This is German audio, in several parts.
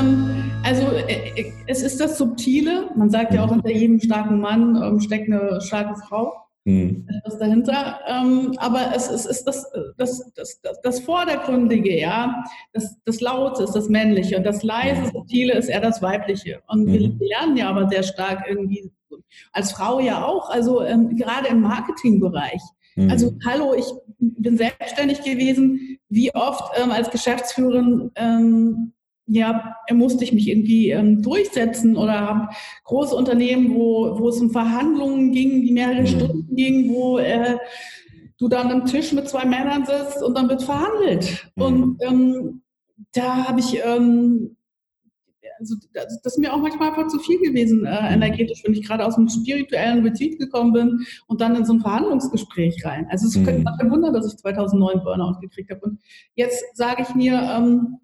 ähm, also äh, äh, es ist das Subtile. Man sagt ja auch, hinter jedem starken Mann ähm, steckt eine starke Frau. Mhm. Das dahinter. Ähm, aber es, es ist das, das, das, das, das Vordergründige, ja. Das, das Laute ist das Männliche und das leise, Subtile ist eher das Weibliche. Und mhm. wir lernen ja aber sehr stark irgendwie, als Frau ja auch, also ähm, gerade im Marketingbereich. Mhm. Also hallo, ich bin selbstständig gewesen. Wie oft ähm, als Geschäftsführerin ähm, ja, musste ich mich irgendwie ähm, durchsetzen oder habe große Unternehmen, wo, wo es um Verhandlungen ging, die mehrere mhm. Stunden gingen, wo äh, du dann am Tisch mit zwei Männern sitzt und dann wird verhandelt. Mhm. Und ähm, da habe ich, ähm, also das, das, ist mir auch manchmal einfach zu viel gewesen, äh, mhm. energetisch, wenn ich gerade aus einem spirituellen Retreat gekommen bin und dann in so ein Verhandlungsgespräch rein. Also es mhm. könnte kein Wunder, dass ich 2009 Burnout gekriegt habe. Und jetzt sage ich mir, ähm,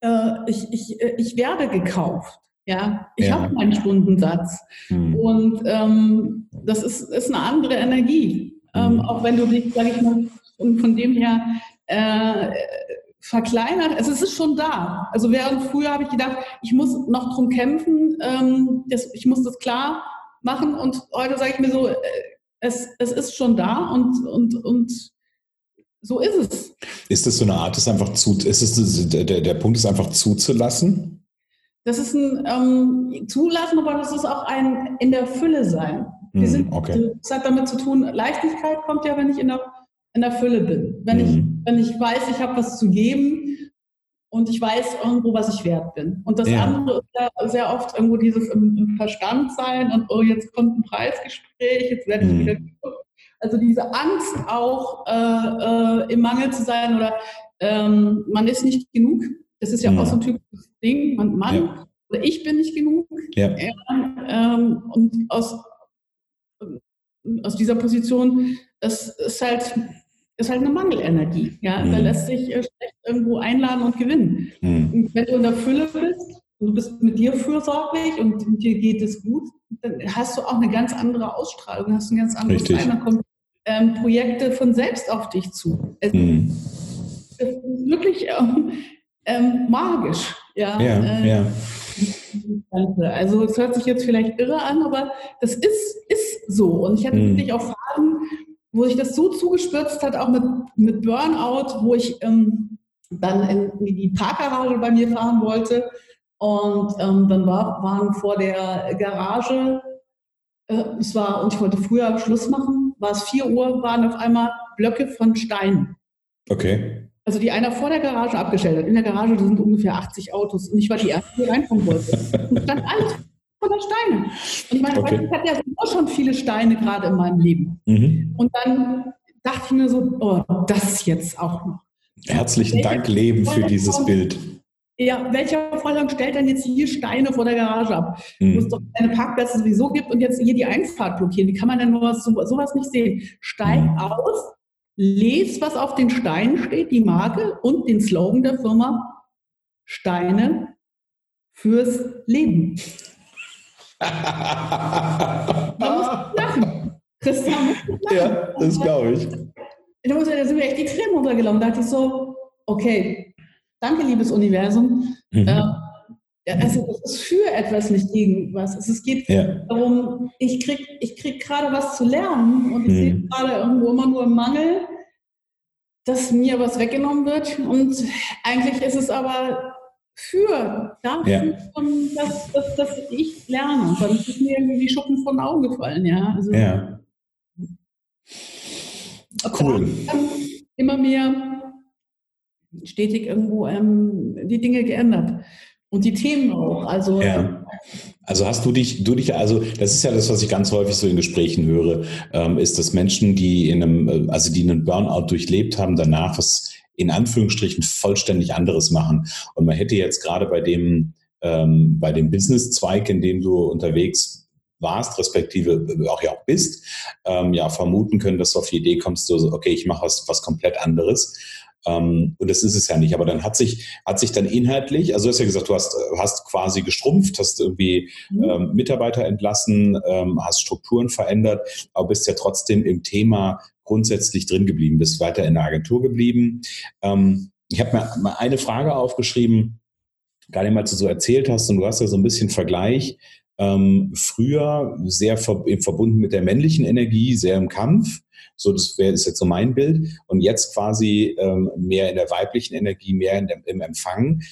äh, ich, ich, äh, ich werde gekauft. Ja, ich ja. habe meinen Stundensatz. Mhm. Und ähm, das ist, ist eine andere Energie. Ähm, mhm. Auch wenn du dich, sage ich mal, von, von dem her äh, verkleinert, also es ist schon da. Also während früher habe ich gedacht, ich muss noch drum kämpfen, ähm, das, ich muss das klar machen und heute sage ich mir so, äh, es, es ist schon da und, und, und so ist es. Ist das so eine Art, das einfach zu, ist es der, der Punkt ist einfach zuzulassen? Das ist ein ähm, Zulassen, aber das ist auch ein in der Fülle sein. Wir mm, sind, okay. Das hat damit zu tun, Leichtigkeit kommt ja, wenn ich in der, in der Fülle bin. Wenn, mm. ich, wenn ich weiß, ich habe was zu geben und ich weiß irgendwo, was ich wert bin. Und das ja. andere ist ja sehr oft irgendwo dieses im, im, Verstand sein und oh, jetzt kommt ein Preisgespräch, jetzt werde ich mm. wieder also diese Angst auch äh, äh, im Mangel zu sein oder ähm, man ist nicht genug. Das ist ja, ja. auch so ein typisches Ding. Man, Mann ja. oder ich bin nicht genug. Ja. Ähm, und aus, aus dieser Position, das ist halt, ist halt eine Mangelenergie. Ja? Mhm. Da lässt sich äh, schlecht irgendwo einladen und gewinnen. Mhm. wenn du in der Fülle bist, du bist mit dir fürsorglich und dir geht es gut, dann hast du auch eine ganz andere Ausstrahlung, hast ein ganz anderes dann kommt ähm, Projekte von selbst auf dich zu. Es mhm. ist wirklich ähm, ähm, magisch. Ja, ja, äh, ja. Also es hört sich jetzt vielleicht irre an, aber das ist, ist so. Und ich hatte mhm. wirklich auch Phasen, wo sich das so zugespürzt hat, auch mit, mit Burnout, wo ich ähm, dann in, in die Parkgarage bei mir fahren wollte. Und ähm, dann war, waren vor der Garage, äh, es war, und ich wollte früher Schluss machen, war es 4 Uhr, waren auf einmal Blöcke von Steinen. Okay. Also die einer vor der Garage abgestellt hat. In der Garage sind ungefähr 80 Autos und ich war die Erste, die reinkommen wollte. Und stand alles voller Steine. Und ich meine, okay. ich hatte ja so schon viele Steine gerade in meinem Leben. Mhm. Und dann dachte ich mir so, oh, das jetzt auch noch. Herzlichen Dank, Leben, für dieses Bild. Ja, welcher Vorgang stellt denn jetzt hier Steine vor der Garage ab? Mhm. Wo es doch eine Parkplätze sowieso gibt und jetzt hier die Einfahrt blockieren. Wie kann man denn nur so, sowas nicht sehen? Steig mhm. aus, les, was auf den Steinen steht, die Marke und den Slogan der Firma Steine fürs Leben. da muss lachen. Christian muss lachen. Ja, das glaube ich. Da sind mir echt die Tränen runtergelaufen. Da dachte ich so, okay, Danke, liebes Universum. Mhm. Äh, also es ist für etwas, nicht gegen was. Es geht ja. darum, ich krieg, ich krieg gerade was zu lernen und ich mhm. sehe gerade irgendwo immer nur im Mangel, dass mir was weggenommen wird. Und eigentlich ist es aber für dafür, ja. dass, dass, dass, ich lerne. Dann ist mir irgendwie die Schuppen von den Augen gefallen. Ja. Also, ja. Cool. Immer mehr stetig irgendwo ähm, die Dinge geändert. Und die Themen auch. Also, ja. also hast du dich, du dich, also das ist ja das, was ich ganz häufig so in Gesprächen höre, ähm, ist, dass Menschen, die in einem, äh, also die einen Burnout durchlebt haben, danach was in Anführungsstrichen vollständig anderes machen. Und man hätte jetzt gerade bei dem, ähm, bei dem Business-Zweig, in dem du unterwegs warst, respektive auch ja auch bist, ähm, ja vermuten können, dass du auf die Idee kommst, so, okay, ich mache was, was komplett anderes. Ähm, und das ist es ja nicht. Aber dann hat sich, hat sich dann inhaltlich, also du hast ja gesagt, du hast, hast quasi gestrumpft, hast irgendwie mhm. ähm, Mitarbeiter entlassen, ähm, hast Strukturen verändert, aber bist ja trotzdem im Thema grundsätzlich drin geblieben, bist weiter in der Agentur geblieben. Ähm, ich habe mir mal eine Frage aufgeschrieben, gerade mal so erzählt hast und du hast ja so ein bisschen Vergleich. Ähm, früher sehr ver verbunden mit der männlichen Energie, sehr im Kampf. So, das wäre ist jetzt so mein Bild. Und jetzt quasi ähm, mehr in der weiblichen Energie, mehr der, im Empfang.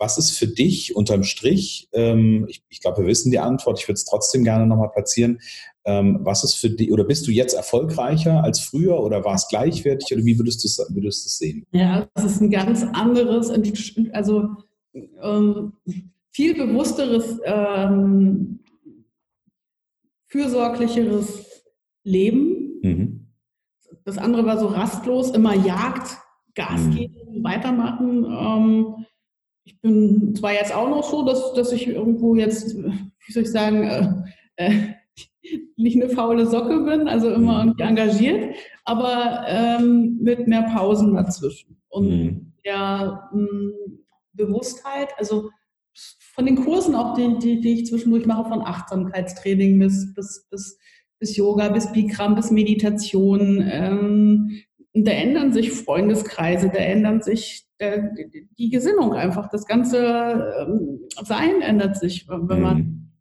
Was ist für dich unterm Strich, ähm, ich, ich glaube, wir wissen die Antwort, ich würde es trotzdem gerne nochmal platzieren, ähm, was ist für dich, oder bist du jetzt erfolgreicher als früher oder war es gleichwertig oder wie würdest du es würdest sehen? Ja, das ist ein ganz anderes, also ähm, viel bewussteres, ähm, fürsorglicheres Leben. Mhm. Das andere war so rastlos, immer Jagd, Gas mhm. geben, weitermachen. Ähm, ich bin zwar jetzt auch noch so, dass, dass ich irgendwo jetzt, wie soll ich sagen, äh, äh, nicht eine faule Socke bin, also immer mhm. irgendwie engagiert, aber ähm, mit mehr Pausen dazwischen. Und mhm. der mh, hm, Bewusstheit, also von den Kursen auch, die, die, die ich zwischendurch mache, von Achtsamkeitstraining bis, bis, bis, bis Yoga, bis Bikram, bis Meditation, ähm, da ändern sich Freundeskreise, da ändert sich der, die Gesinnung einfach. Das ganze ähm, Sein ändert sich, wenn man mhm.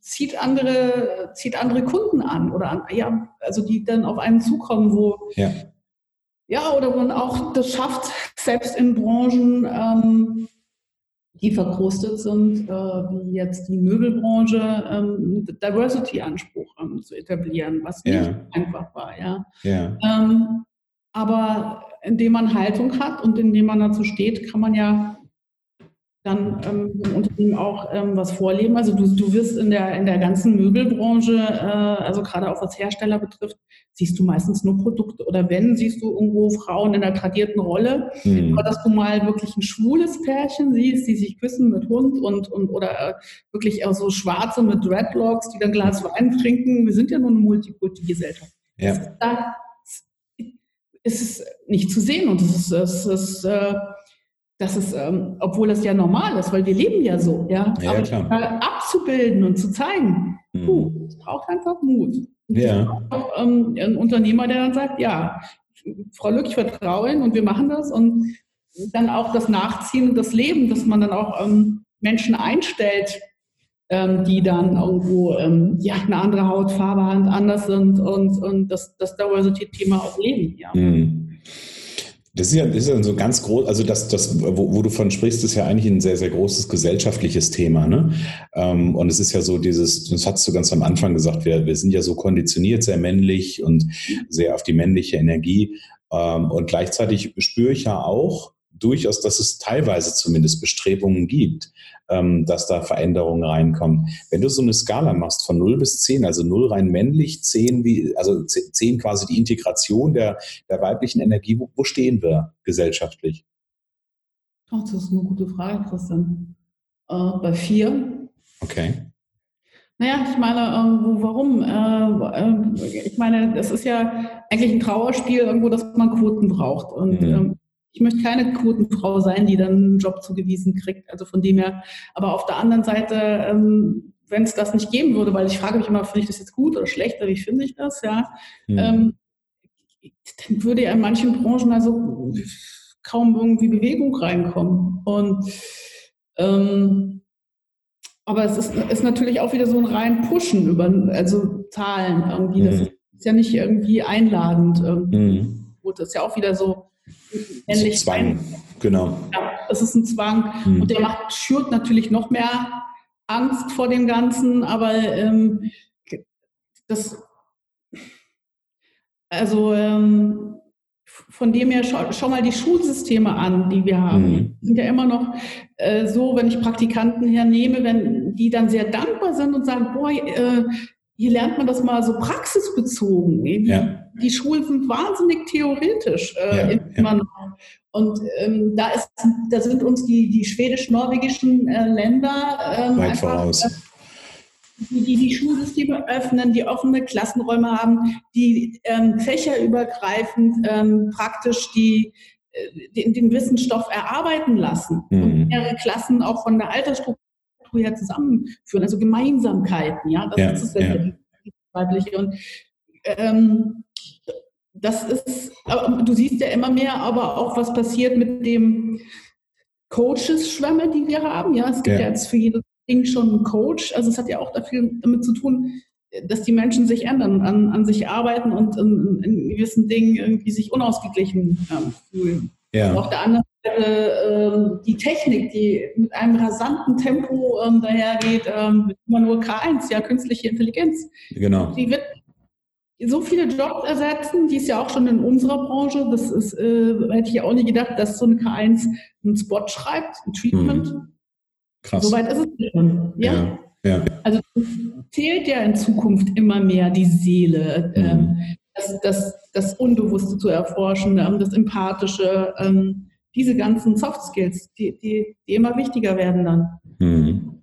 zieht andere, zieht andere Kunden an oder an, ja, also die dann auf einen zukommen, wo ja, ja oder man auch das schafft, selbst in Branchen, ähm, die verkrustet sind, äh, wie jetzt die Möbelbranche, ähm, Diversity-Anspruch ähm, zu etablieren, was ja. nicht einfach war. Ja. ja. Ähm, aber indem man Haltung hat und indem man dazu steht, kann man ja dann ähm, im Unternehmen auch ähm, was vorleben. Also du, du wirst in der, in der ganzen Möbelbranche, äh, also gerade auch was Hersteller betrifft, siehst du meistens nur Produkte. Oder wenn, siehst du irgendwo Frauen in der tradierten Rolle. Mhm. Aber dass du mal wirklich ein schwules Pärchen siehst, die sich küssen mit Hund und, und oder äh, wirklich auch so Schwarze mit Dreadlocks, die dann Glas Wein trinken. Wir sind ja nur eine Multikulti-Gesellschaft. Ja. Da ist es nicht zu sehen und es ist, es ist äh, das ist, ähm, obwohl das ja normal ist, weil wir leben ja so, ja. ja Aber klar. abzubilden und zu zeigen, mhm. puh, es braucht einfach Mut. Ja. Auch, ähm, ein Unternehmer, der dann sagt, ja, Frau Lück, ich vertraue Ihnen und wir machen das und dann auch das Nachziehen und das Leben, dass man dann auch ähm, Menschen einstellt, ähm, die dann irgendwo ähm, ja, eine andere Hautfarbe haben, anders sind und, und das, das Diversity-Thema auch leben. Ja. Mhm. Das ist ja, das ist ja so ganz groß, also das, das, wo, wo du von sprichst, ist ja eigentlich ein sehr, sehr großes gesellschaftliches Thema. Ne? Ähm, und es ist ja so dieses, das hast du ganz am Anfang gesagt, wir, wir sind ja so konditioniert, sehr männlich und sehr auf die männliche Energie. Ähm, und gleichzeitig spüre ich ja auch, durchaus, dass es teilweise zumindest Bestrebungen gibt, ähm, dass da Veränderungen reinkommen. Wenn du so eine Skala machst von 0 bis 10, also 0 rein männlich, 10 wie, also 10 quasi die Integration der, der weiblichen Energie, wo, wo stehen wir gesellschaftlich? Oh, das ist eine gute Frage, Christian. Äh, bei 4. Okay. Naja, ich meine, äh, warum? Äh, äh, ich meine, es ist ja eigentlich ein Trauerspiel irgendwo, dass man Quoten braucht. Und mhm. ähm, ich möchte keine Quotenfrau sein, die dann einen Job zugewiesen kriegt. Also von dem her. Aber auf der anderen Seite, ähm, wenn es das nicht geben würde, weil ich frage mich immer, finde ich das jetzt gut oder schlecht oder wie finde ich das, ja, mhm. ähm, dann würde ja in manchen Branchen also kaum irgendwie Bewegung reinkommen. Und ähm, aber es ist, ist natürlich auch wieder so ein rein Pushen über also Zahlen irgendwie. Mhm. Das ist ja nicht irgendwie einladend. Irgendwie. Mhm. Gut, das ist ja auch wieder so männlich Zwang, genau. Ja, das ist ein Zwang. Hm. Und der macht, schürt natürlich noch mehr Angst vor dem Ganzen, aber ähm, das, also ähm, von dem her, schau, schau, mal die Schulsysteme an, die wir haben. Mhm. sind ja immer noch äh, so, wenn ich Praktikanten hernehme, wenn die dann sehr dankbar sind und sagen, boah, äh, hier lernt man das mal so praxisbezogen. Ja. Die Schulen sind wahnsinnig theoretisch äh, ja, immer noch. Und ähm, da, ist, da sind uns die, die schwedisch-norwegischen äh, Länder ähm, weit einfach, voraus. Äh, die, die, die Schulsysteme öffnen, die offene Klassenräume haben, die ähm, fächerübergreifend ähm, praktisch die, äh, den, den Wissensstoff erarbeiten lassen mhm. und mehrere Klassen auch von der Altersstruktur her zusammenführen, also Gemeinsamkeiten, ja, das ja, ist es ja. weibliche und ähm, das ist, aber du siehst ja immer mehr, aber auch was passiert mit dem Coaches-Schwämme, die wir haben. Ja, es gibt ja. ja jetzt für jedes Ding schon einen Coach. Also es hat ja auch dafür damit zu tun, dass die Menschen sich ändern, an, an sich arbeiten und in, in gewissen Dingen irgendwie sich unausgeglichen ähm, fühlen. Ja. Und auf der anderen Seite äh, die Technik, die mit einem rasanten Tempo ähm, dahergeht, ähm, immer nur K1, ja, künstliche Intelligenz. Genau. Die wird so viele Jobs ersetzen, die ist ja auch schon in unserer Branche. Das ist, äh, hätte ich auch nie gedacht, dass so ein K1 einen Spot schreibt, ein Treatment. Mhm. Krass. Soweit ist es schon. Ja. ja. Ja. Also zählt ja in Zukunft immer mehr die Seele, mhm. ähm, das, das, das, Unbewusste zu erforschen, ähm, das Empathische, ähm, diese ganzen Soft Skills, die, die, die immer wichtiger werden dann. Mhm.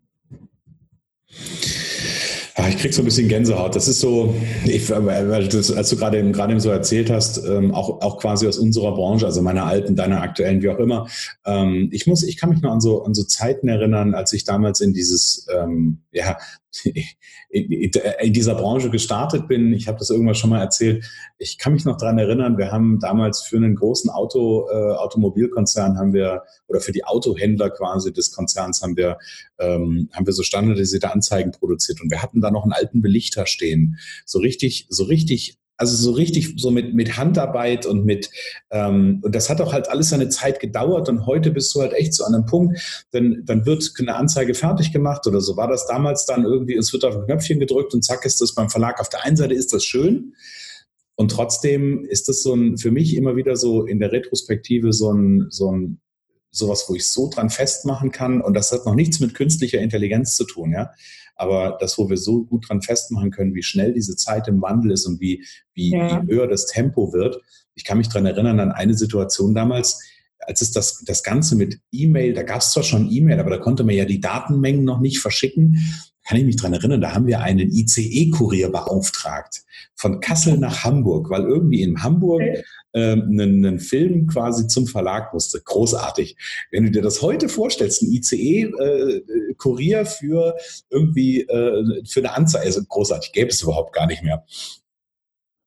Ja, ich krieg so ein bisschen Gänsehaut. Das ist so, ich, das, als du gerade gerade eben so erzählt hast, ähm, auch, auch quasi aus unserer Branche, also meiner alten, deiner aktuellen, wie auch immer. Ähm, ich muss, ich kann mich noch an so, an so Zeiten erinnern, als ich damals in dieses, ähm, ja, in dieser Branche gestartet bin. Ich habe das irgendwann schon mal erzählt. Ich kann mich noch dran erinnern, wir haben damals für einen großen Auto, äh, Automobilkonzern haben wir, oder für die Autohändler quasi des Konzerns haben wir, ähm, haben wir so standardisierte Anzeigen produziert. Und wir hatten da noch einen alten Belichter stehen. So richtig, so richtig also so richtig so mit, mit Handarbeit und mit, ähm, und das hat auch halt alles seine Zeit gedauert und heute bist du halt echt an einem Punkt, dann, dann wird eine Anzeige fertig gemacht oder so war das damals dann irgendwie, es wird auf ein Knöpfchen gedrückt und zack ist das beim Verlag. Auf der einen Seite ist das schön und trotzdem ist das so ein, für mich immer wieder so in der Retrospektive so ein, so ein, sowas, wo ich so dran festmachen kann und das hat noch nichts mit künstlicher Intelligenz zu tun, ja. Aber das, wo wir so gut dran festmachen können, wie schnell diese Zeit im Wandel ist und wie, wie, ja. wie höher das Tempo wird. Ich kann mich dran erinnern an eine Situation damals, als es das, das Ganze mit E-Mail, da gab es zwar schon E-Mail, aber da konnte man ja die Datenmengen noch nicht verschicken. Kann ich mich dran erinnern, da haben wir einen ICE-Kurier beauftragt von Kassel nach Hamburg, weil irgendwie in Hamburg okay ähm, einen, einen Film quasi zum Verlag musste. Großartig. Wenn du dir das heute vorstellst, ein ICE-Kurier äh, für irgendwie äh, für eine Anzeige, also großartig, gäbe es überhaupt gar nicht mehr.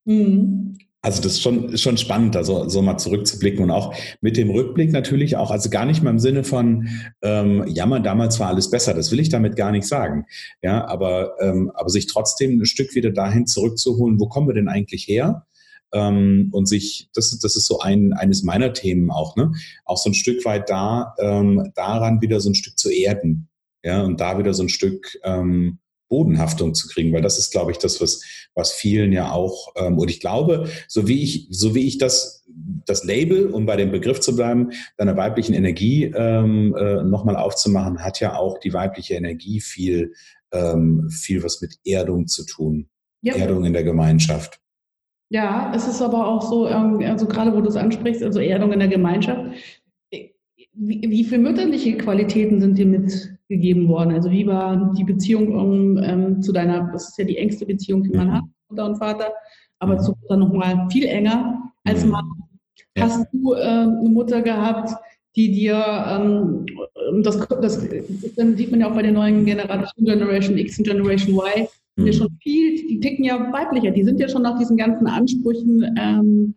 Mhm. Also das ist schon, ist schon spannend, da so, so mal zurückzublicken und auch mit dem Rückblick natürlich auch, also gar nicht mal im Sinne von, ähm, jammer, damals war alles besser, das will ich damit gar nicht sagen. Ja, aber, ähm, aber sich trotzdem ein Stück wieder dahin zurückzuholen, wo kommen wir denn eigentlich her? ähm, und sich, das, das ist so ein, eines meiner Themen auch, ne? Auch so ein Stück weit da, ähm, daran wieder so ein Stück zu erden, ja, und da wieder so ein Stück ähm, Bodenhaftung zu kriegen, weil das ist, glaube ich, das, was, was vielen ja auch, ähm, und ich glaube, so wie ich, so wie ich das, das Label, um bei dem Begriff zu bleiben, deiner weiblichen Energie ähm, äh, nochmal aufzumachen, hat ja auch die weibliche Energie viel, ähm, viel was mit Erdung zu tun. Ja. Erdung in der Gemeinschaft. Ja, es ist aber auch so, ähm, also gerade wo du es ansprichst, also Erdung in der Gemeinschaft. Wie, wie viele mütterliche Qualitäten sind dir mitgegeben worden? Also wie war die Beziehung um, ähm, zu deiner, das ist ja die engste Beziehung, die man mhm. hat, Mutter und Vater, aber zu Mutter nochmal viel enger als mhm. Mann. Hast du äh, eine Mutter gehabt, die dir, ähm, das, das, das sieht man ja auch bei der neuen Generation, Generation X und Generation Y, ja mhm. schon viel, die ticken ja weiblicher, die sind ja schon nach diesen ganzen Ansprüchen ähm,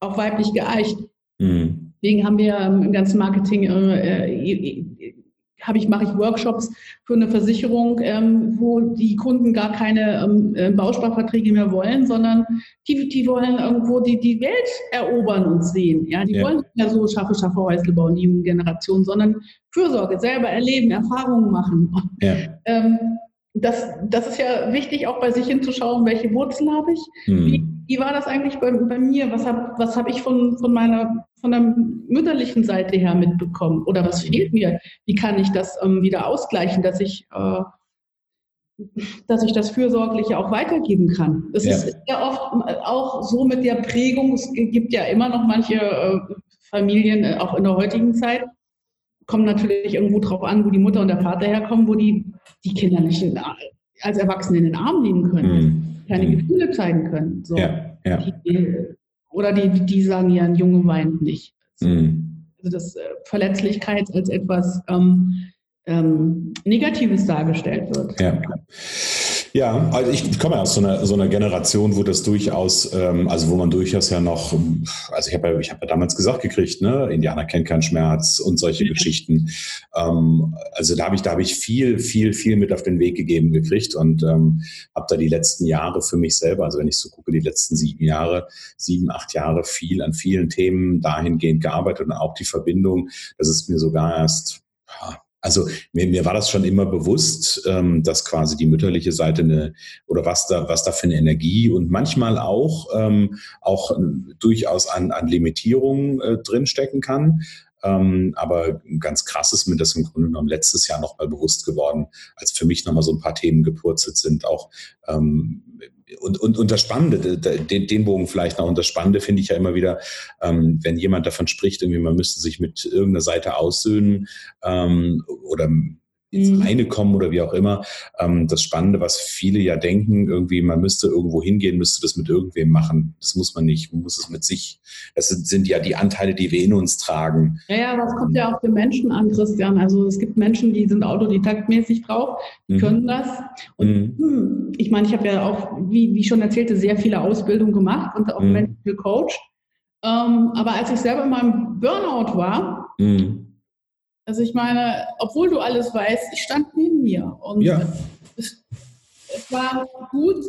auch weiblich geeicht. Mhm. Deswegen haben wir ähm, im ganzen Marketing, äh, äh, habe ich, mache ich Workshops für eine Versicherung, ähm, wo die Kunden gar keine ähm, äh, Bausparverträge mehr wollen, sondern die, die wollen irgendwo die, die Welt erobern und sehen. Ja, die ja. wollen nicht mehr so schaffe, schaffe Häusle bauen, die jungen Generation, sondern Fürsorge, selber erleben, Erfahrungen machen. Ja. Ähm, das, das ist ja wichtig, auch bei sich hinzuschauen, welche Wurzeln habe ich. Mhm. Wie, wie, war das eigentlich bei, bei mir? Was habe was hab ich von, von meiner von der mütterlichen Seite her mitbekommen? Oder was fehlt mir? Wie kann ich das ähm, wieder ausgleichen, dass ich, äh, dass ich das Fürsorgliche auch weitergeben kann? Es ja. ist ja oft auch so mit der Prägung, es gibt ja immer noch manche äh, Familien, äh, auch in der heutigen Zeit, kommen natürlich irgendwo drauf an, wo die Mutter und der Vater herkommen, wo die die Kinder nicht in, als Erwachsene in den Arm nehmen können, mm. keine mm. Gefühle zeigen können. So. Ja, ja. Die, oder die, die sagen ja, ein Junge weint nicht. Mm. Also dass äh, Verletzlichkeit als etwas ähm, ähm, Negatives dargestellt wird. Ja. Ja, also ich komme ja aus so einer, so einer Generation, wo das durchaus, ähm, also wo man durchaus ja noch, also ich habe ja, ich habe ja damals gesagt gekriegt, ne, Indianer kennt keinen Schmerz und solche Geschichten. Ähm, also da habe ich, da habe ich viel, viel, viel mit auf den Weg gegeben gekriegt und ähm, habe da die letzten Jahre für mich selber, also wenn ich so gucke, die letzten sieben Jahre, sieben, acht Jahre viel an vielen Themen dahingehend gearbeitet und auch die Verbindung, das ist mir sogar erst also mir, mir war das schon immer bewusst, ähm, dass quasi die mütterliche Seite eine oder was da was da für eine Energie und manchmal auch ähm, auch durchaus an, an Limitierungen äh, drinstecken kann. Ähm, aber ganz krass ist mir das im Grunde genommen letztes Jahr nochmal bewusst geworden, als für mich nochmal so ein paar Themen gepurzelt sind, auch ähm, und, und, und das Spannende, den, den Bogen vielleicht noch, und das Spannende finde ich ja immer wieder, ähm, wenn jemand davon spricht, irgendwie man müsste sich mit irgendeiner Seite aussöhnen ähm, oder ins mhm. eine kommen oder wie auch immer. Ähm, das Spannende, was viele ja denken, irgendwie, man müsste irgendwo hingehen, müsste das mit irgendwem machen. Das muss man nicht. Man muss es mit sich. Das sind, sind ja die Anteile, die wir in uns tragen. Ja, ja, das kommt ja auf den Menschen an, Christian. Also es gibt Menschen, die sind autodidaktmäßig drauf, die mhm. können das. Und mhm. Hm, ich meine, ich habe ja auch, wie, wie schon erzählte, sehr viele Ausbildungen gemacht und auch mhm. Menschen gecoacht. Ähm, aber als ich selber in meinem Burnout war, mhm also ich meine, obwohl du alles weißt, ich stand neben mir und ja. es, es, war gut.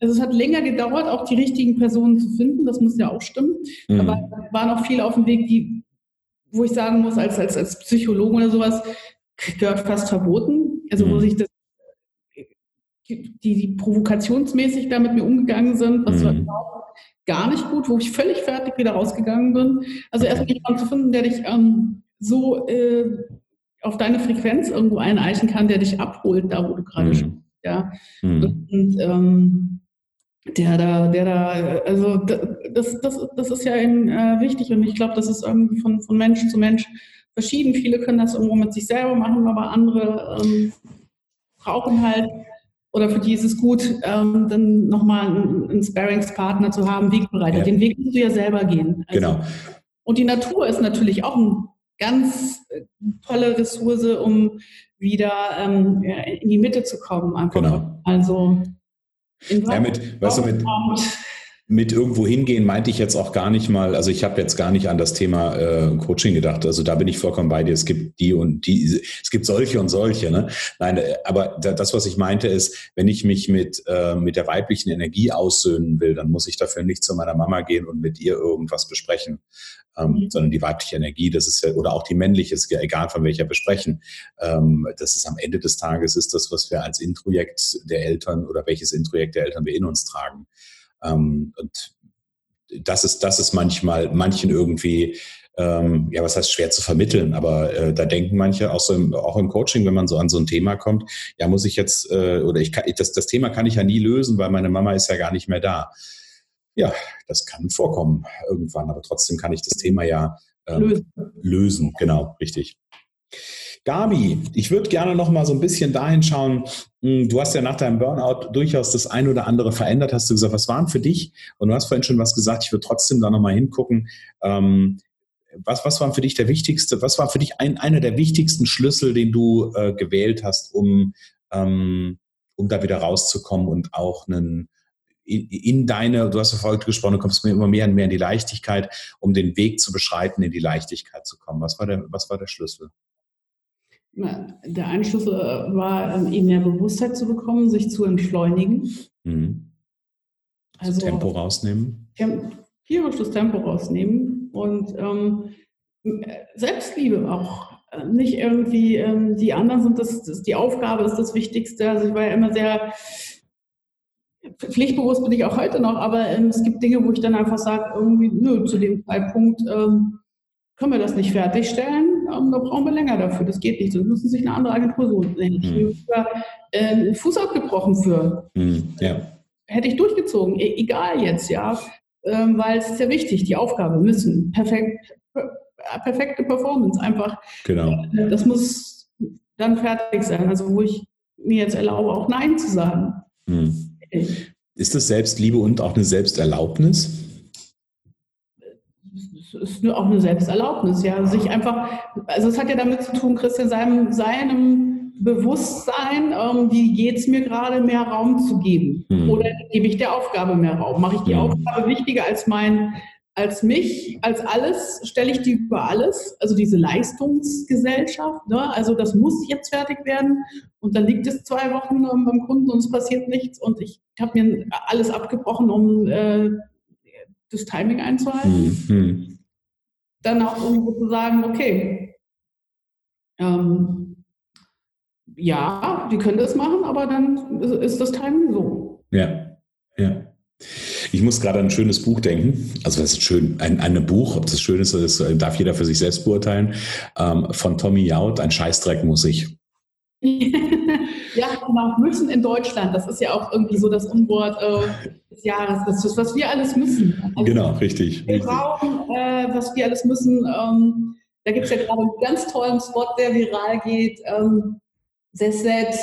Also es hat länger gedauert, auch die richtigen Personen zu finden, das muss ja auch stimmen. Mhm. Aber es war noch viel auf dem Weg, die, wo ich sagen muss, als, als, als Psychologe oder sowas, gehört fast verboten. Also mhm. wo sich das die, die provokationsmäßig da mit mir umgegangen sind, was mhm. gar nicht gut, wo ich völlig fertig wieder rausgegangen bin. Also erstmal jemanden zu finden, der dich ähm, so äh, auf deine Frequenz irgendwo eineichen kann, der dich abholt, da wo du gerade mhm. stehst. Ja? Mhm. Und ähm, der da, der da, also das, das, das ist ja eben äh, wichtig und ich glaube, das ist irgendwie von, von Mensch zu Mensch verschieden. Viele können das irgendwo mit sich selber machen, aber andere ähm, brauchen halt oder für die ist es gut, ähm, dann nochmal einen, einen Sparringspartner zu haben, Wegbereiter. Ja. Den Weg musst du ja selber gehen. Also, genau. Und die Natur ist natürlich auch ein ganz äh, tolle Ressource, um wieder ähm, in die Mitte zu kommen. Einfach. Genau. Also ja, mit, weißt du, mit, mit irgendwo hingehen meinte ich jetzt auch gar nicht mal, also ich habe jetzt gar nicht an das Thema äh, Coaching gedacht. Also da bin ich vollkommen bei dir. Es gibt die und die, es gibt solche und solche. Ne? Nein, äh, aber das, was ich meinte, ist, wenn ich mich mit, äh, mit der weiblichen Energie aussöhnen will, dann muss ich dafür nicht zu meiner Mama gehen und mit ihr irgendwas besprechen ähm, mhm. sondern die weibliche Energie, das ist ja, oder auch die männliche, ist ja egal von welcher besprechen. Ähm, das ist am Ende des Tages ist das, was wir als Introjekt der Eltern oder welches Introjekt der Eltern wir in uns tragen. Ähm, und das ist, das ist manchmal manchen irgendwie, ähm, ja, was heißt schwer zu vermitteln, aber äh, da denken manche auch so im, auch im Coaching, wenn man so an so ein Thema kommt, ja, muss ich jetzt, äh, oder ich kann, das, das Thema kann ich ja nie lösen, weil meine Mama ist ja gar nicht mehr da. Ja, das kann vorkommen irgendwann, aber trotzdem kann ich das Thema ja ähm, lösen. lösen. Genau, richtig. Gabi, ich würde gerne noch mal so ein bisschen dahin schauen. Hm, du hast ja nach deinem Burnout durchaus das ein oder andere verändert. Hast du gesagt, was waren für dich? Und du hast vorhin schon was gesagt. Ich würde trotzdem da noch mal hingucken. Ähm, was, was war für dich der wichtigste? Was war für dich ein, einer der wichtigsten Schlüssel, den du äh, gewählt hast, um ähm, um da wieder rauszukommen und auch einen in deine, du hast ja vorhin gesprochen, du kommst mir immer mehr und mehr in die Leichtigkeit, um den Weg zu beschreiten, in die Leichtigkeit zu kommen. Was war der, was war der Schlüssel? Der eine Schlüssel war, ähm, eben mehr Bewusstheit zu bekommen, sich zu entschleunigen. Mhm. Also Tempo rausnehmen. Tierisch das Tempo rausnehmen und ähm, Selbstliebe auch. Äh, nicht irgendwie, ähm, die anderen sind das, das, die Aufgabe ist das Wichtigste. Also ich war ja immer sehr pflichtbewusst bin ich auch heute noch, aber ähm, es gibt Dinge, wo ich dann einfach sage, irgendwie, nö, zu dem Zeitpunkt ähm, können wir das nicht fertigstellen, ähm, da brauchen wir länger dafür, das geht nicht, sonst müssen sich eine andere Agentur suchen. Mhm. Ich habe sogar äh, Fuß abgebrochen für. Mhm. Ja. Hätte ich durchgezogen, e egal jetzt, ja, ähm, weil es ist ja wichtig, die Aufgabe müssen perfekt, perfekte Performance einfach. Genau. Äh, das muss dann fertig sein, also wo ich mir jetzt erlaube, auch Nein zu sagen. Mhm. Ist das Selbstliebe und auch eine Selbsterlaubnis? Ist auch eine Selbsterlaubnis, ja. Sich einfach, also es hat ja damit zu tun, Christian, seinem, seinem Bewusstsein, ähm, wie geht es mir gerade, mehr Raum zu geben? Mhm. Oder gebe ich der Aufgabe mehr Raum? Mache ich die mhm. Aufgabe wichtiger als mein, als mich, als alles? Stelle ich die über alles? Also diese Leistungsgesellschaft, ne? also das muss jetzt fertig werden und dann liegt es zwei Wochen ähm, beim Kunden und es passiert nichts und ich habe mir alles abgebrochen, um äh, das Timing einzuhalten. Mhm. Dann auch irgendwo zu sagen, okay, ähm, ja, die können das machen, aber dann ist das Timing so. Ja, ja. Ich muss gerade an ein schönes Buch denken. Also was ist schön? Ein, ein Buch, ob das schön ist, das darf jeder für sich selbst beurteilen. Ähm, von Tommy Jaud, ein Scheißdreck muss ich. ja, genau, müssen in Deutschland. Das ist ja auch irgendwie so das Unwort äh, des Jahres. Das ist, was wir alles müssen. Also, genau, richtig. Wir richtig. brauchen, äh, was wir alles müssen. Ähm, da gibt es ja gerade einen ganz tollen Spot, der viral geht. Ähm, said,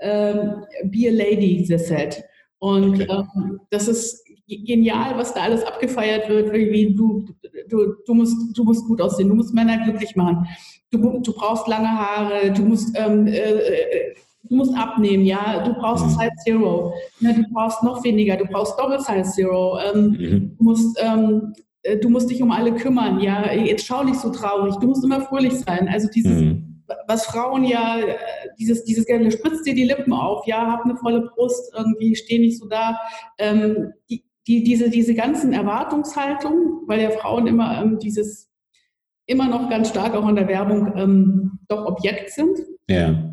ähm, be a lady, said. Und okay. ähm, das ist genial, was da alles abgefeiert wird. Irgendwie du, du, du, musst, du musst gut aussehen, du musst Männer glücklich machen. Du, du brauchst lange Haare, du musst, ähm, äh, äh du musst abnehmen, ja. Du brauchst mhm. Size Zero. Ja, du brauchst noch weniger, du brauchst Doppel Size Zero. Ähm, mhm. Du musst ähm, äh, du musst dich um alle kümmern, ja, jetzt schau nicht so traurig, du musst immer fröhlich sein. Also dieses, mhm. was Frauen ja, äh, dieses, dieses gerne spritzt dir die Lippen auf, ja, hab eine volle Brust, irgendwie steh nicht so da. Ähm, die, die, diese, diese ganzen Erwartungshaltungen, weil ja Frauen immer ähm, dieses, immer noch ganz stark auch in der Werbung ähm, doch Objekt sind. Ja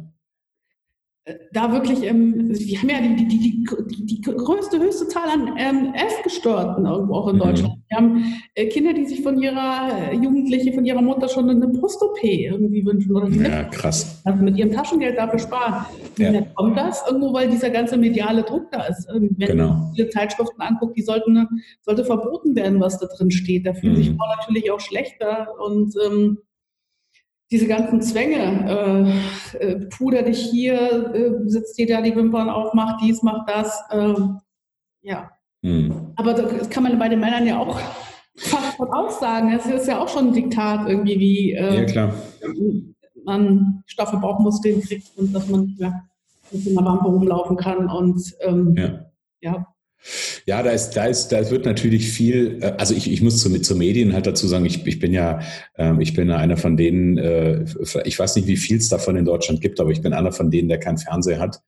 da wirklich, ähm, wir haben ja die, die, die, die, größte, höchste Zahl an ähm, Essgestörten irgendwo auch in mhm. Deutschland. Wir haben äh, Kinder, die sich von ihrer äh, Jugendliche, von ihrer Mutter schon eine Brust-OP irgendwie wünschen. Oder ja, krass. Also mit ihrem Taschengeld dafür sparen. Wie ja. kommt das? Irgendwo, weil dieser ganze mediale Druck da ist. Wenn genau. man viele Zeitschriften anguckt, die sollten, sollte verboten werden, was da drin steht. Da fühlen mhm. sich Frauen natürlich auch schlechter und ähm, diese ganzen Zwänge, äh, äh, puder dich hier, äh, sitzt dir da die Wimpern auf, mach dies, mach das, äh, ja. Hm. Aber das kann man bei den Männern ja auch fast voraus sagen. Es ist ja auch schon ein Diktat irgendwie, wie äh, ja, klar. man Stoffelbauchmuskeln kriegt und dass man ja, mit einer Wampe rumlaufen kann und ähm, ja. ja. Ja, da ist, da ist, da wird natürlich viel, äh, also ich, ich muss zu, zu Medien halt dazu sagen, ich, ich bin ja, ähm, ich bin einer von denen, äh, ich weiß nicht, wie viel es davon in Deutschland gibt, aber ich bin einer von denen, der keinen Fernseher hat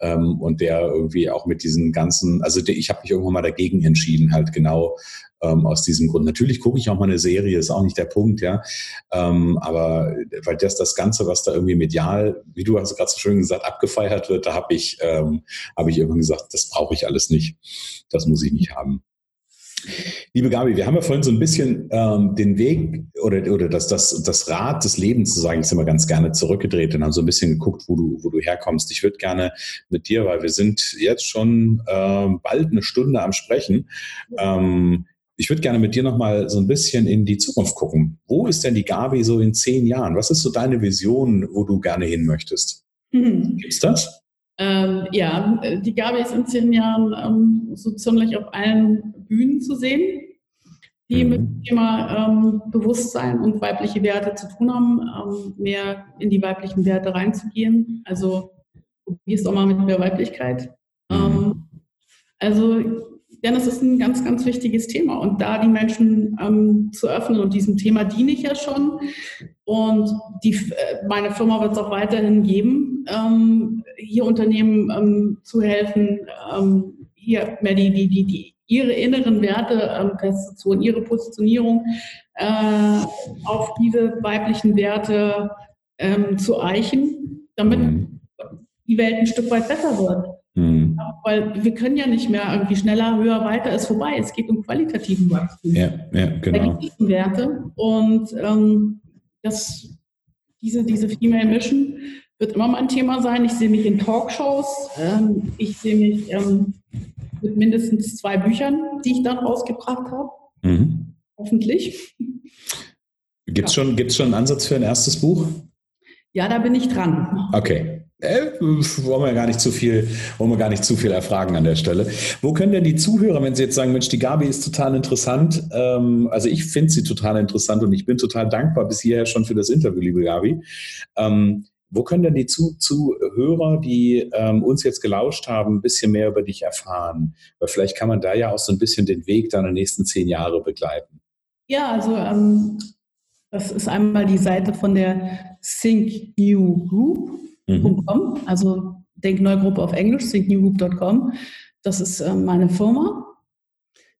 ähm, und der irgendwie auch mit diesen ganzen, also der, ich habe mich irgendwann mal dagegen entschieden, halt genau ähm, aus diesem Grund. Natürlich gucke ich auch mal eine Serie, ist auch nicht der Punkt, ja. Ähm, aber weil das das Ganze, was da irgendwie medial, wie du hast gerade so schön gesagt, abgefeiert wird, da habe ich, ähm, habe ich irgendwann gesagt, das brauche ich alles nicht. Das muss ich nicht haben. Liebe Gabi, wir haben ja vorhin so ein bisschen ähm, den Weg oder, oder das, das, das Rad des Lebens, zu sagen ich immer ganz gerne zurückgedreht und haben so ein bisschen geguckt, wo du, wo du herkommst. Ich würde gerne mit dir, weil wir sind jetzt schon äh, bald eine Stunde am Sprechen, ähm, ich würde gerne mit dir nochmal so ein bisschen in die Zukunft gucken. Wo ist denn die Gabi so in zehn Jahren? Was ist so deine Vision, wo du gerne hin möchtest? Mhm. Gibt's das? Ähm, ja, die Gabi ist in zehn Jahren ähm, so ziemlich auf allen Bühnen zu sehen, die mhm. mit dem Thema ähm, Bewusstsein und weibliche Werte zu tun haben, ähm, mehr in die weiblichen Werte reinzugehen. Also probierst auch mal mit mehr Weiblichkeit. Mhm. Ähm, also denn es ist ein ganz, ganz wichtiges Thema. Und da die Menschen ähm, zu öffnen und diesem Thema diene ich ja schon. Und die, äh, meine Firma wird es auch weiterhin geben, hier Unternehmen ähm, zu helfen, ähm, hier mehr die, die, die, die ihre inneren Werte ähm, festzuzurren, ihre Positionierung äh, auf diese weiblichen Werte ähm, zu eichen, damit mhm. die Welt ein Stück weit besser wird. Mhm. Weil wir können ja nicht mehr irgendwie schneller, höher, weiter ist vorbei. Es geht um qualitativen Wachstum. Ja, ja, genau. Werte. Und ähm, das, diese, diese Female Mission wird immer mal ein Thema sein. Ich sehe mich in Talkshows. Ähm, ich sehe mich ähm, mit mindestens zwei Büchern, die ich dann rausgebracht habe. Mhm. Hoffentlich. Gibt es ja. schon, schon einen Ansatz für ein erstes Buch? Ja, da bin ich dran. Okay. Äh, wollen wir gar nicht zu viel, wollen wir gar nicht zu viel erfragen an der Stelle. Wo können denn die Zuhörer, wenn sie jetzt sagen, Mensch, die Gabi ist total interessant, ähm, also ich finde sie total interessant und ich bin total dankbar bis hierher schon für das Interview, liebe Gabi. Ähm, wo können denn die Zuhörer, die ähm, uns jetzt gelauscht haben, ein bisschen mehr über dich erfahren? Weil vielleicht kann man da ja auch so ein bisschen den Weg deiner nächsten zehn Jahre begleiten. Ja, also ähm, das ist einmal die Seite von der thinknewgroup.com, mhm. also Denkneugruppe auf Englisch, thinknewgroup.com. Das ist ähm, meine Firma.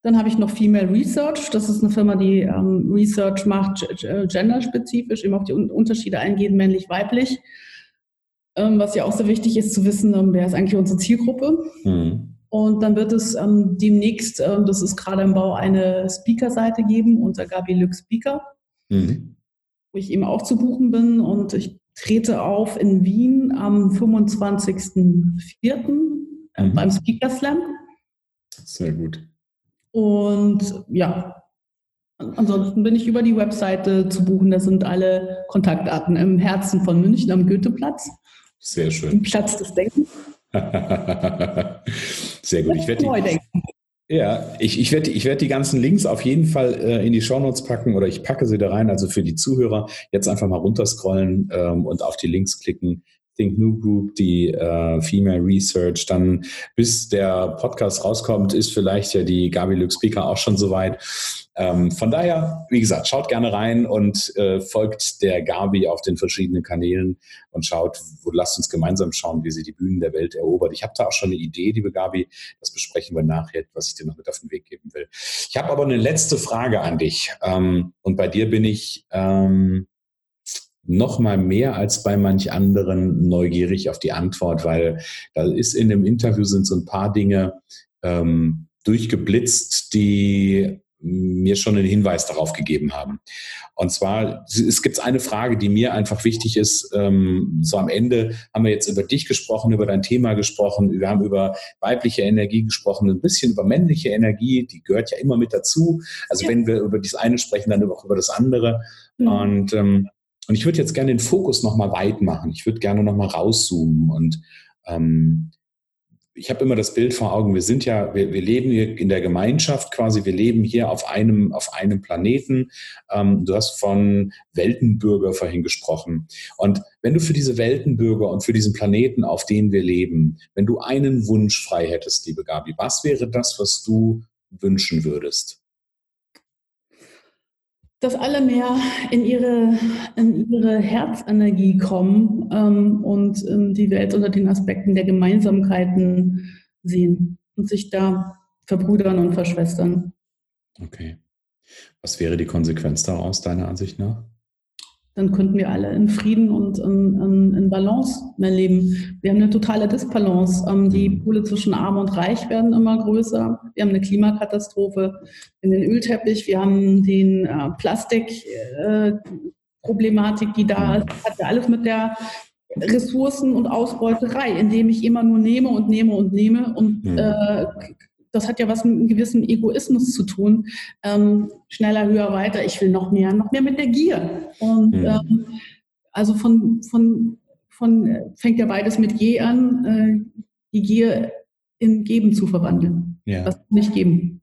Dann habe ich noch Female Research. Das ist eine Firma, die ähm, Research macht, genderspezifisch, eben auf die Unterschiede eingehen, männlich, weiblich. Ähm, was ja auch sehr wichtig ist zu wissen, ähm, wer ist eigentlich unsere Zielgruppe. Mhm. Und dann wird es ähm, demnächst, ähm, das ist gerade im Bau, eine Speaker-Seite geben unter Gabi Lück Speaker, mhm. wo ich eben auch zu buchen bin. Und ich trete auf in Wien am 25.04. Äh, mhm. beim Speaker Slam. Sehr gut. Und ja, ansonsten bin ich über die Webseite zu buchen. Da sind alle Kontaktdaten im Herzen von München am Goetheplatz. Sehr schön. Platz des Denkens. Sehr gut. Ich werde die, ja, ich, ich werde ich werd die ganzen Links auf jeden Fall äh, in die Shownotes packen oder ich packe sie da rein. Also für die Zuhörer jetzt einfach mal runterscrollen ähm, und auf die Links klicken. Think New Group, die äh, Female Research. Dann, bis der Podcast rauskommt, ist vielleicht ja die Gabi Speaker auch schon soweit. Ähm, von daher, wie gesagt, schaut gerne rein und äh, folgt der Gabi auf den verschiedenen Kanälen und schaut, wo lasst uns gemeinsam schauen, wie sie die Bühnen der Welt erobert. Ich habe da auch schon eine Idee, liebe Gabi, das besprechen wir nachher, was ich dir noch mit auf den Weg geben will. Ich habe aber eine letzte Frage an dich ähm, und bei dir bin ich ähm, noch mal mehr als bei manch anderen neugierig auf die Antwort, weil da ist in dem Interview sind so ein paar Dinge ähm, durchgeblitzt, die mir schon einen Hinweis darauf gegeben haben. Und zwar, es gibt eine Frage, die mir einfach wichtig ist. Ähm, so am Ende haben wir jetzt über dich gesprochen, über dein Thema gesprochen, wir haben über weibliche Energie gesprochen, ein bisschen über männliche Energie, die gehört ja immer mit dazu. Also ja. wenn wir über das eine sprechen, dann auch über das andere. Mhm. Und, ähm, und ich würde jetzt gerne den Fokus nochmal weit machen. Ich würde gerne nochmal rauszoomen und ähm, ich habe immer das Bild vor Augen, wir sind ja, wir, wir, leben hier in der Gemeinschaft quasi, wir leben hier auf einem, auf einem Planeten. Ähm, du hast von Weltenbürger vorhin gesprochen. Und wenn du für diese Weltenbürger und für diesen Planeten, auf dem wir leben, wenn du einen Wunsch frei hättest, liebe Gabi, was wäre das, was du wünschen würdest? Dass alle mehr in ihre, in ihre Herzenergie kommen ähm, und ähm, die Welt unter den Aspekten der Gemeinsamkeiten sehen und sich da verbrüdern und verschwestern. Okay. Was wäre die Konsequenz daraus, deiner Ansicht nach? Dann könnten wir alle in Frieden und in, in, in Balance mehr leben. Wir haben eine totale Disbalance. Ähm, die mhm. Pole zwischen Arm und Reich werden immer größer. Wir haben eine Klimakatastrophe, in den Ölteppich, wir haben den äh, Plastikproblematik, äh, die da ist. Das hat ja alles mit der Ressourcen- und Ausbeuterei, indem ich immer nur nehme und nehme und nehme und mhm. äh, das hat ja was mit einem gewissen Egoismus zu tun. Ähm, schneller, höher, weiter. Ich will noch mehr, noch mehr mit der Gier. Und mhm. ähm, also von, von, von fängt ja beides mit Je an, äh, die Gier in Geben zu verwandeln. Ja. Das nicht geben.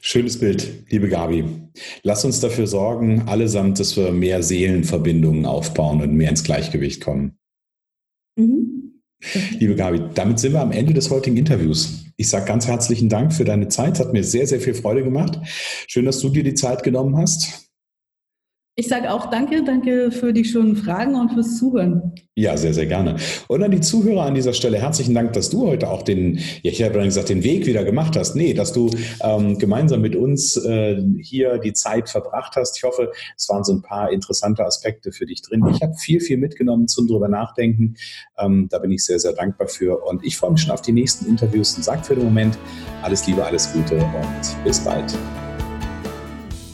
Schönes Bild, liebe Gabi. Lass uns dafür sorgen, allesamt, dass wir mehr Seelenverbindungen aufbauen und mehr ins Gleichgewicht kommen. Mhm. Liebe Gabi, damit sind wir am Ende des heutigen Interviews. Ich sage ganz herzlichen Dank für deine Zeit. Es hat mir sehr, sehr viel Freude gemacht. Schön, dass du dir die Zeit genommen hast. Ich sage auch danke, danke für die schönen Fragen und fürs Zuhören. Ja, sehr, sehr gerne. Und an die Zuhörer an dieser Stelle herzlichen Dank, dass du heute auch den, ja, ich habe gesagt, den Weg wieder gemacht hast. Nee, dass du ähm, gemeinsam mit uns äh, hier die Zeit verbracht hast. Ich hoffe, es waren so ein paar interessante Aspekte für dich drin. Ich habe viel, viel mitgenommen zum drüber nachdenken. Ähm, da bin ich sehr, sehr dankbar für. Und ich freue mich schon auf die nächsten Interviews und sage für den Moment alles Liebe, alles Gute und bis bald.